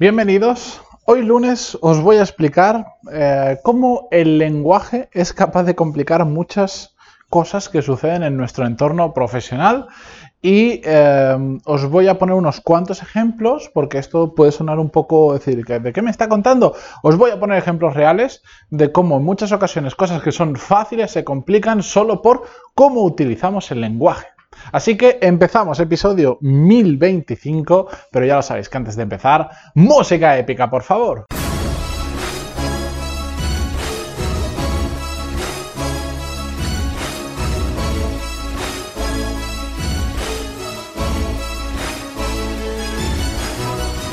Bienvenidos. Hoy lunes os voy a explicar eh, cómo el lenguaje es capaz de complicar muchas cosas que suceden en nuestro entorno profesional y eh, os voy a poner unos cuantos ejemplos porque esto puede sonar un poco, decir, ¿de qué me está contando? Os voy a poner ejemplos reales de cómo en muchas ocasiones cosas que son fáciles se complican solo por cómo utilizamos el lenguaje. Así que empezamos episodio 1025, pero ya lo sabéis que antes de empezar, música épica, por favor.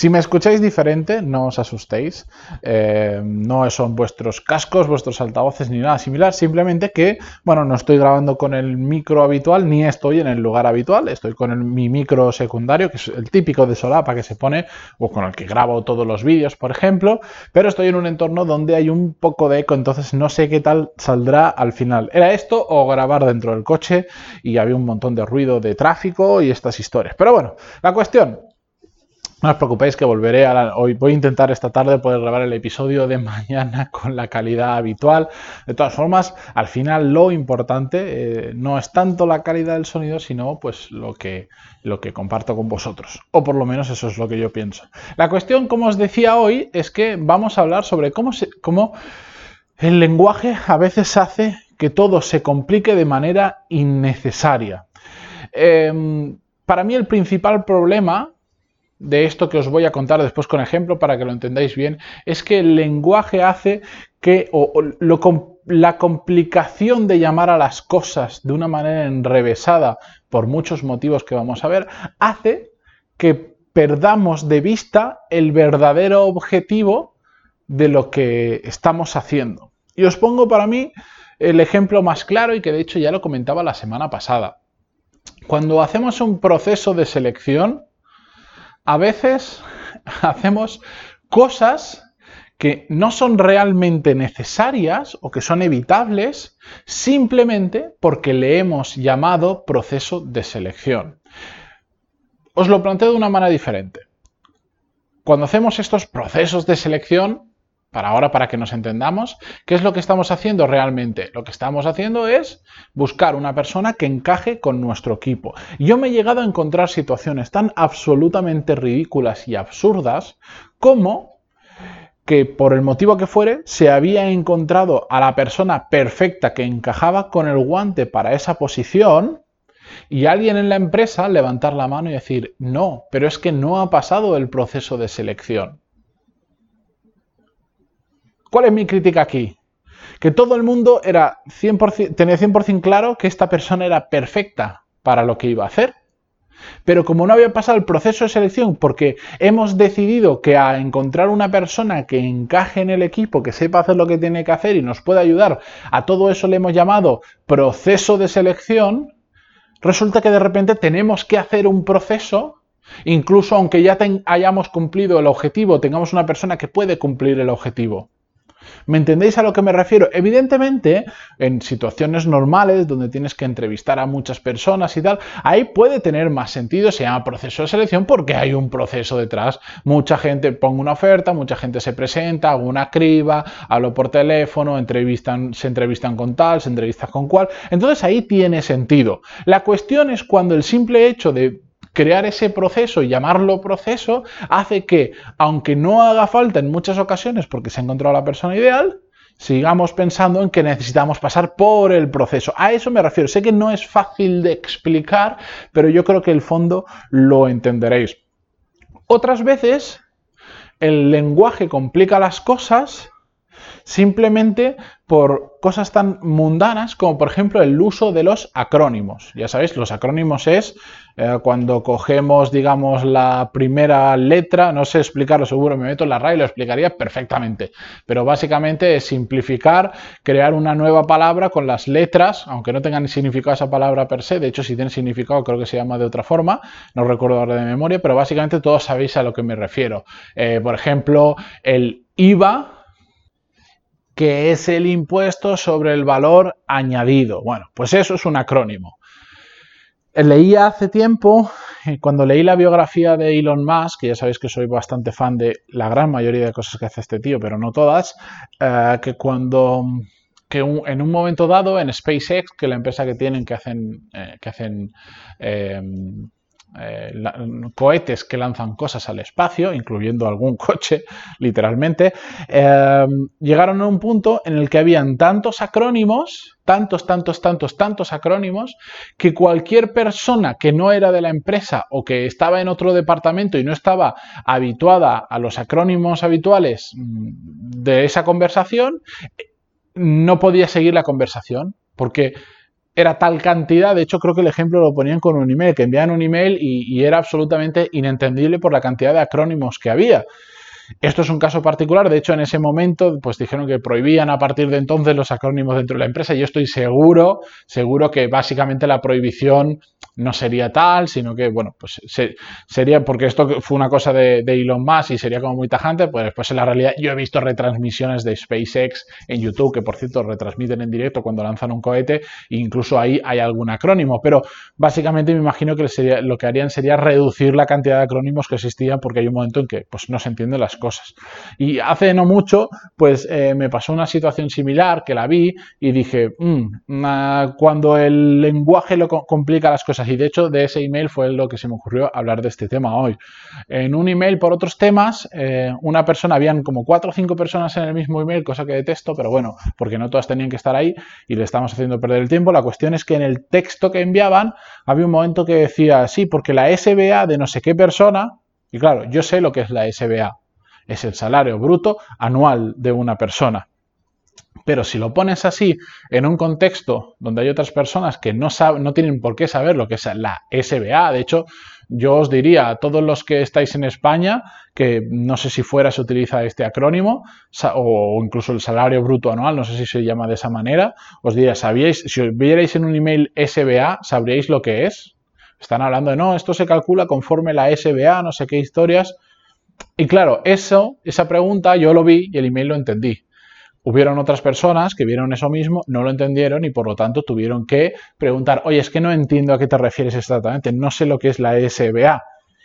Si me escucháis diferente, no os asustéis. Eh, no son vuestros cascos, vuestros altavoces ni nada similar. Simplemente que, bueno, no estoy grabando con el micro habitual ni estoy en el lugar habitual. Estoy con mi micro secundario, que es el típico de solapa que se pone, o con el que grabo todos los vídeos, por ejemplo. Pero estoy en un entorno donde hay un poco de eco, entonces no sé qué tal saldrá al final. ¿Era esto o grabar dentro del coche? Y había un montón de ruido de tráfico y estas historias. Pero bueno, la cuestión no os preocupéis que volveré a la... Hoy voy a intentar esta tarde poder grabar el episodio de mañana con la calidad habitual. De todas formas, al final lo importante eh, no es tanto la calidad del sonido, sino pues lo que, lo que comparto con vosotros. O por lo menos eso es lo que yo pienso. La cuestión, como os decía hoy, es que vamos a hablar sobre cómo, se, cómo el lenguaje a veces hace que todo se complique de manera innecesaria. Eh, para mí el principal problema de esto que os voy a contar después con ejemplo para que lo entendáis bien, es que el lenguaje hace que la complicación de llamar a las cosas de una manera enrevesada por muchos motivos que vamos a ver, hace que perdamos de vista el verdadero objetivo de lo que estamos haciendo. Y os pongo para mí el ejemplo más claro y que de hecho ya lo comentaba la semana pasada. Cuando hacemos un proceso de selección, a veces hacemos cosas que no son realmente necesarias o que son evitables simplemente porque le hemos llamado proceso de selección. Os lo planteo de una manera diferente. Cuando hacemos estos procesos de selección, para ahora, para que nos entendamos, ¿qué es lo que estamos haciendo realmente? Lo que estamos haciendo es buscar una persona que encaje con nuestro equipo. Yo me he llegado a encontrar situaciones tan absolutamente ridículas y absurdas como que por el motivo que fuere se había encontrado a la persona perfecta que encajaba con el guante para esa posición y alguien en la empresa levantar la mano y decir, no, pero es que no ha pasado el proceso de selección. ¿Cuál es mi crítica aquí? Que todo el mundo era 100%, tenía 100% claro que esta persona era perfecta para lo que iba a hacer. Pero como no había pasado el proceso de selección, porque hemos decidido que a encontrar una persona que encaje en el equipo, que sepa hacer lo que tiene que hacer y nos pueda ayudar, a todo eso le hemos llamado proceso de selección, resulta que de repente tenemos que hacer un proceso, incluso aunque ya hayamos cumplido el objetivo, tengamos una persona que puede cumplir el objetivo. ¿Me entendéis a lo que me refiero? Evidentemente, en situaciones normales donde tienes que entrevistar a muchas personas y tal, ahí puede tener más sentido, se llama proceso de selección porque hay un proceso detrás. Mucha gente pone una oferta, mucha gente se presenta, hago una criba, hablo por teléfono, entrevistan, se entrevistan con tal, se entrevistan con cual. Entonces ahí tiene sentido. La cuestión es cuando el simple hecho de crear ese proceso y llamarlo proceso hace que, aunque no haga falta en muchas ocasiones porque se ha encontrado la persona ideal, sigamos pensando en que necesitamos pasar por el proceso. A eso me refiero. Sé que no es fácil de explicar, pero yo creo que el fondo lo entenderéis. Otras veces el lenguaje complica las cosas simplemente por cosas tan mundanas como por ejemplo el uso de los acrónimos. Ya sabéis, los acrónimos es eh, cuando cogemos, digamos, la primera letra, no sé explicarlo, seguro me meto en la RAI y lo explicaría perfectamente, pero básicamente es simplificar, crear una nueva palabra con las letras, aunque no tengan significado esa palabra per se, de hecho si tiene significado creo que se llama de otra forma, no recuerdo ahora de memoria, pero básicamente todos sabéis a lo que me refiero. Eh, por ejemplo, el IVA que es el impuesto sobre el valor añadido. Bueno, pues eso es un acrónimo. Leía hace tiempo, eh, cuando leí la biografía de Elon Musk, que ya sabéis que soy bastante fan de la gran mayoría de cosas que hace este tío, pero no todas, eh, que cuando que en un momento dado en SpaceX, que la empresa que tienen que hacen, eh, que hacen cohetes que lanzan cosas al espacio, incluyendo algún coche, literalmente, eh, llegaron a un punto en el que habían tantos acrónimos, tantos, tantos, tantos, tantos acrónimos, que cualquier persona que no era de la empresa o que estaba en otro departamento y no estaba habituada a los acrónimos habituales mm, de esa conversación, no podía seguir la conversación, porque era tal cantidad, de hecho creo que el ejemplo lo ponían con un email, que enviaban un email y, era absolutamente inentendible por la cantidad de acrónimos que había. Esto es un caso particular, de hecho en ese momento pues dijeron que prohibían a partir de entonces los acrónimos dentro de la empresa y yo estoy seguro, seguro que básicamente la prohibición no sería tal, sino que, bueno, pues sería, porque esto fue una cosa de, Elon Musk y sería como muy tajante, pues después en la realidad yo he visto retransmisiones de SpaceX en YouTube, que por cierto retransmiten en directo cuando lanzan un cohete, e incluso ahí hay algún acrónimo, pero básicamente me imagino que sería, lo que harían sería reducir la cantidad de acrónimos que existían porque hay un momento en que pues no se entienden las cosas. Y hace no mucho, pues eh, me pasó una situación similar que la vi y dije, mm, cuando el lenguaje lo complica las cosas y de hecho de ese email fue lo que se me ocurrió hablar de este tema hoy. En un email por otros temas, eh, una persona, habían como cuatro o cinco personas en el mismo email, cosa que detesto, pero bueno, porque no todas tenían que estar ahí y le estamos haciendo perder el tiempo. La cuestión es que en el texto que enviaban había un momento que decía, sí, porque la SBA de no sé qué persona, y claro, yo sé lo que es la SBA, es el salario bruto anual de una persona. Pero si lo pones así en un contexto donde hay otras personas que no, saben, no tienen por qué saber lo que es la SBA, de hecho, yo os diría a todos los que estáis en España, que no sé si fuera se utiliza este acrónimo, o incluso el salario bruto anual, no sé si se llama de esa manera, os diría, ¿sabíais, si os vierais en un email SBA, ¿sabríais lo que es? Están hablando de, no, esto se calcula conforme la SBA, no sé qué historias. Y claro, eso, esa pregunta yo lo vi y el email lo entendí. Hubieron otras personas que vieron eso mismo, no lo entendieron y por lo tanto tuvieron que preguntar, oye, es que no entiendo a qué te refieres exactamente, no sé lo que es la SBA.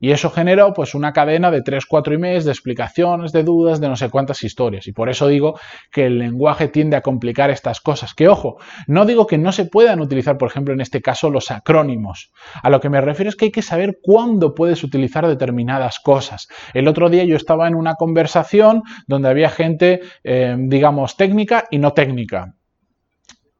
Y eso generó pues una cadena de 3, 4 emails de explicaciones, de dudas, de no sé cuántas historias. Y por eso digo que el lenguaje tiende a complicar estas cosas. Que ojo, no digo que no se puedan utilizar, por ejemplo, en este caso los acrónimos. A lo que me refiero es que hay que saber cuándo puedes utilizar determinadas cosas. El otro día yo estaba en una conversación donde había gente, eh, digamos, técnica y no técnica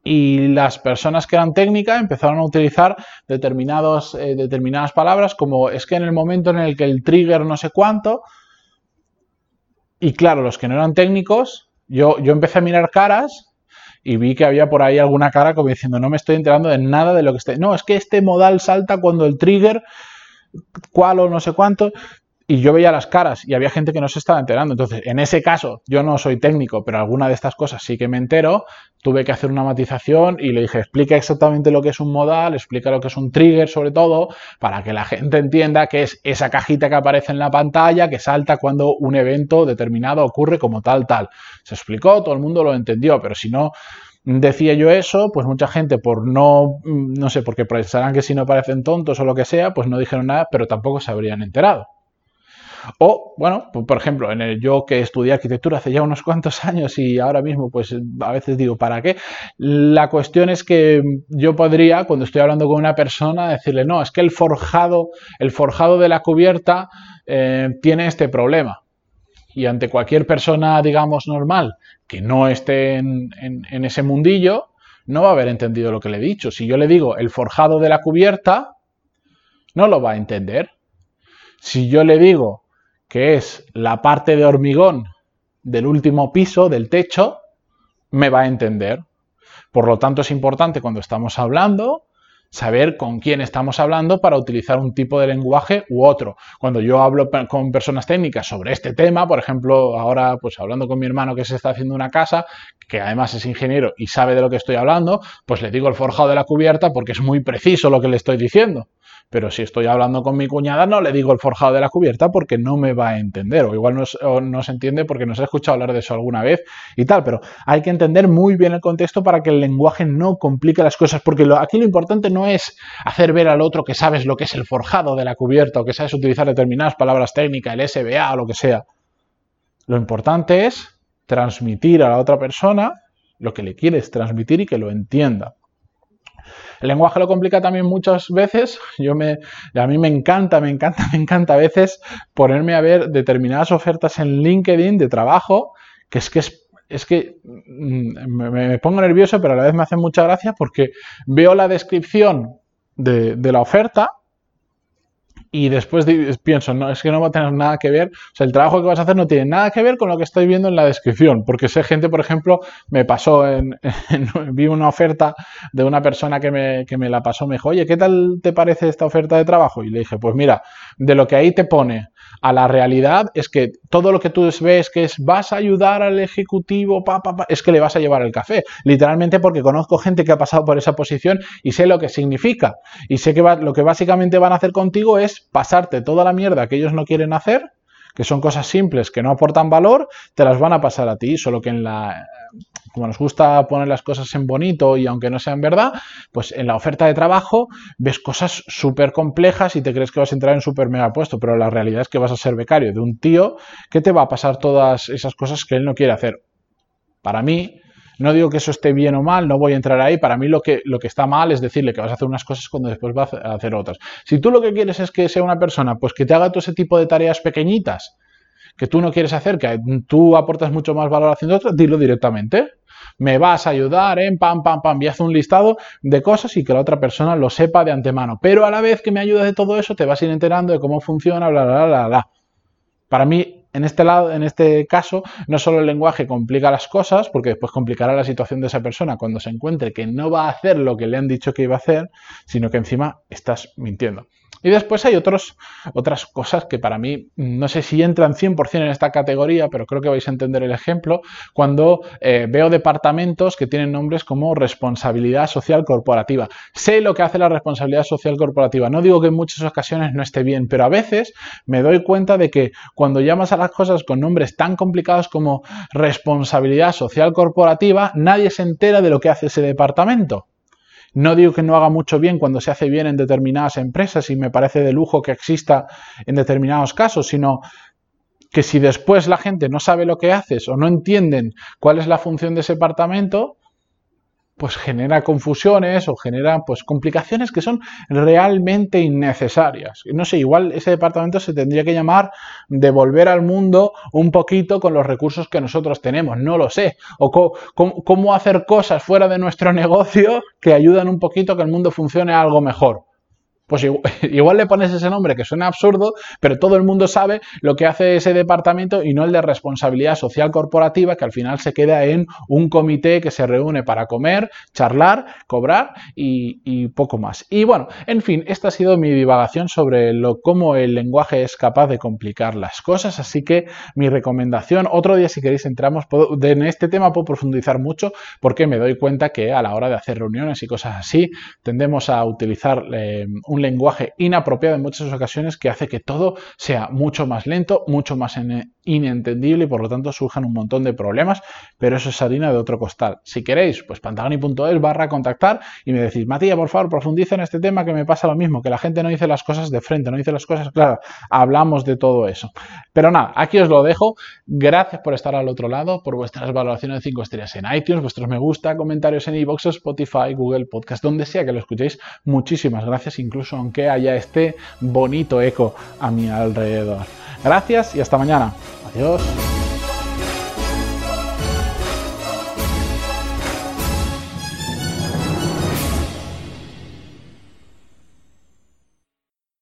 y las personas que eran técnicas empezaron a utilizar determinados, eh, determinadas palabras como es que en el momento en el que el trigger no sé cuánto, y claro, los que no eran técnicos, yo, yo empecé a mirar caras y vi que había por ahí alguna cara como diciendo no me estoy enterando de nada de lo que esté. No, es que este modal salta cuando el trigger, cuál o no sé cuánto y yo veía las caras y había gente que no se estaba enterando. Entonces, en ese caso, yo no soy técnico, pero alguna de estas cosas sí que me entero. Tuve que hacer una matización y le dije, explica exactamente lo que es un modal, explica lo que es un trigger sobre todo, para que la gente entienda que es esa cajita que aparece en la pantalla que salta cuando un evento determinado ocurre como tal, tal. Se explicó, todo el mundo lo entendió, pero si no decía yo eso, pues mucha gente por no, no sé, porque pensarán que si no parecen tontos o lo que sea, pues no dijeron nada, pero tampoco se habrían enterado. O, bueno, pues, por ejemplo, en el yo que estudié arquitectura hace ya unos cuantos años y ahora mismo, pues a veces digo, ¿para qué? La cuestión es que yo podría, cuando estoy hablando con una persona, decirle, no, es que el forjado, el forjado de la cubierta eh, tiene este problema. Y ante cualquier persona, digamos, normal, que no esté en, en ese mundillo, no va a haber entendido lo que le he dicho. Si yo le digo el forjado de la cubierta, no lo va a entender. Si yo le digo que es la parte de hormigón del último piso, del techo, me va a entender. Por lo tanto, es importante cuando estamos hablando saber con quién estamos hablando para utilizar un tipo de lenguaje u otro. Cuando yo hablo con personas técnicas sobre este tema, por ejemplo, ahora pues hablando con mi hermano que se está haciendo una casa, que además es ingeniero y sabe de lo que estoy hablando, pues le digo el forjado de la cubierta porque es muy preciso lo que le estoy diciendo. Pero si estoy hablando con mi cuñada, no le digo el forjado de la cubierta porque no me va a entender. O igual no, se entiende porque nos ha escuchado hablar de eso alguna vez y tal. Pero hay que entender muy bien el contexto para que el lenguaje no complique las cosas. Porque aquí lo importante no es hacer ver al otro que sabes lo que es el forjado de la cubierta o que sabes utilizar determinadas palabras técnicas, el SBA o lo que sea. Lo importante es transmitir a la otra persona lo que le quieres transmitir y que lo entienda. El lenguaje lo complica también muchas veces. Yo me, a mí me encanta, me encanta, me encanta a veces ponerme a ver determinadas ofertas en LinkedIn de trabajo, que es que es que mm, me, pongo nervioso, pero a la vez me hace mucha gracia porque veo la descripción de, de la oferta y después pienso, no, es que no va a tener nada que ver, o sea, el trabajo que vas a hacer no tiene nada que ver con lo que estoy viendo en la descripción, porque sé gente, por ejemplo, me pasó, en, vi una oferta de una persona que me, que me la pasó, me dijo, oye, ¿qué tal te parece esta oferta de trabajo? Y le dije, pues mira, de lo que ahí te pone a la realidad es que todo lo que tú ves que es vas a ayudar al ejecutivo, pa, pa, es que le vas a llevar el café. Literalmente porque conozco gente que ha pasado por esa posición y sé lo que significa. Y sé que lo que básicamente van a hacer contigo es pasarte toda la mierda que ellos no quieren hacer que son cosas simples que no aportan valor, te las van a pasar a ti, solo que en la como nos gusta poner las cosas en bonito y aunque no sean verdad, pues en la oferta de trabajo ves cosas súper complejas y te crees que vas a entrar en súper mega puesto, pero la realidad es que vas a ser becario de un tío que te va a pasar todas esas cosas que él no quiere hacer. Para mí, no digo que eso esté bien o mal, no voy a entrar ahí. Para mí lo que, lo que está mal es decirle que vas a hacer unas cosas cuando después vas a hacer otras. Si tú lo que quieres es que sea una persona, pues que te haga todo ese tipo de tareas pequeñitas que tú no quieres hacer, que tú aportas mucho más valor haciendo otras, dilo directamente. Me vas a ayudar en pam, pam, pam, y haz un listado de cosas y que la otra persona lo sepa de antemano. Pero a la vez que me ayudas de todo eso, te vas a ir enterando de cómo funciona, bla, bla, bla, bla. Para mí, en este lado, en este caso, no solo el lenguaje complica las cosas, porque después complicará la situación de esa persona cuando se encuentre que no va a hacer lo que le han dicho que iba a hacer, sino que encima estás mintiendo. Y después hay otros, otras cosas que para mí no sé si entran 100% en esta categoría, pero creo que vais a entender el ejemplo, cuando eh, veo departamentos que tienen nombres como responsabilidad social corporativa. Sé lo que hace la responsabilidad social corporativa. No digo que en muchas ocasiones no esté bien, pero a veces me doy cuenta de que cuando llamas a las cosas con nombres tan complicados como responsabilidad social corporativa, nadie se entera de lo que hace ese departamento. No digo que no haga mucho bien cuando se hace bien en determinadas empresas y me parece de lujo que exista en determinados casos, sino que si después la gente no sabe lo que haces o no entienden cuál es la función de ese departamento, pues genera confusiones o genera pues complicaciones que son realmente innecesarias. No sé, igual ese departamento se tendría que llamar devolver al mundo un poquito con los recursos que nosotros tenemos, no lo sé. O cómo hacer cosas fuera de nuestro negocio que ayudan un poquito a que el mundo funcione algo mejor pues igual le pones ese nombre que suena absurdo, pero todo el mundo sabe lo que hace ese departamento y no el de responsabilidad social corporativa, que al final se queda en un comité que se reúne para comer, charlar, cobrar y, poco más. Y bueno, en fin, esta ha sido mi divagación sobre lo, cómo el lenguaje es capaz de complicar las cosas, así que mi recomendación, otro día si queréis entramos, en este tema puedo profundizar mucho porque me doy cuenta que a la hora de hacer reuniones y cosas así, tendemos a utilizar eh, un lenguaje inapropiado en muchas ocasiones que hace que todo sea mucho más lento, mucho más inentendible y por lo tanto surjan un montón de problemas, pero eso es harina de otro costal. Si queréis, pues pantaloni.es barra contactar y me decís, Matías, por favor, profundiza en este tema que me pasa lo mismo, que la gente no dice las cosas de frente, no dice las cosas claras, hablamos de todo eso. Pero nada, aquí os lo dejo. Gracias por estar al otro lado, por vuestras valoraciones de 5 estrellas en iTunes, vuestros me gusta, comentarios en iVoox, Spotify, Google Podcast, donde sea que lo escuchéis. Muchísimas gracias, incluso aunque haya este bonito eco a mi alrededor. Gracias y hasta mañana. 有。